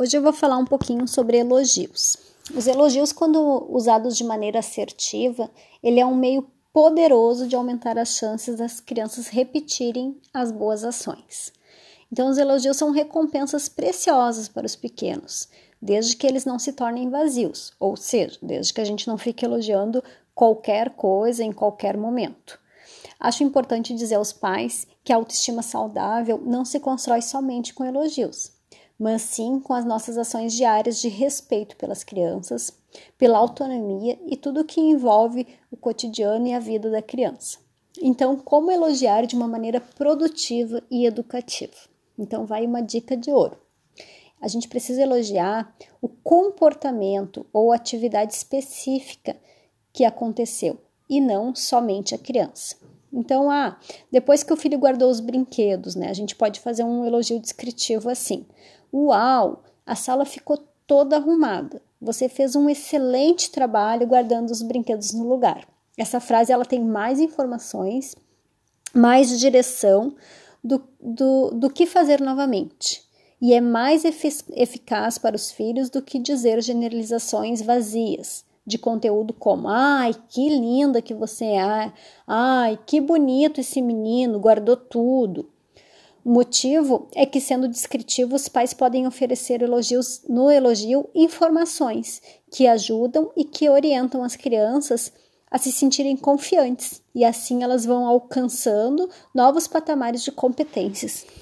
Hoje eu vou falar um pouquinho sobre elogios. Os elogios, quando usados de maneira assertiva, ele é um meio poderoso de aumentar as chances das crianças repetirem as boas ações. Então, os elogios são recompensas preciosas para os pequenos, desde que eles não se tornem vazios, ou seja, desde que a gente não fique elogiando qualquer coisa em qualquer momento. Acho importante dizer aos pais que a autoestima saudável não se constrói somente com elogios mas sim com as nossas ações diárias de respeito pelas crianças, pela autonomia e tudo que envolve o cotidiano e a vida da criança. Então, como elogiar de uma maneira produtiva e educativa? Então, vai uma dica de ouro. A gente precisa elogiar o comportamento ou atividade específica que aconteceu e não somente a criança. Então, ah, depois que o filho guardou os brinquedos, né? A gente pode fazer um elogio descritivo assim: Uau, a sala ficou toda arrumada. Você fez um excelente trabalho guardando os brinquedos no lugar. Essa frase ela tem mais informações, mais direção do, do, do que fazer novamente. E é mais eficaz para os filhos do que dizer generalizações vazias de conteúdo como ai, que linda que você é, ai, que bonito esse menino, guardou tudo. O motivo é que, sendo descritivo, os pais podem oferecer elogios no elogio informações que ajudam e que orientam as crianças a se sentirem confiantes e assim elas vão alcançando novos patamares de competências.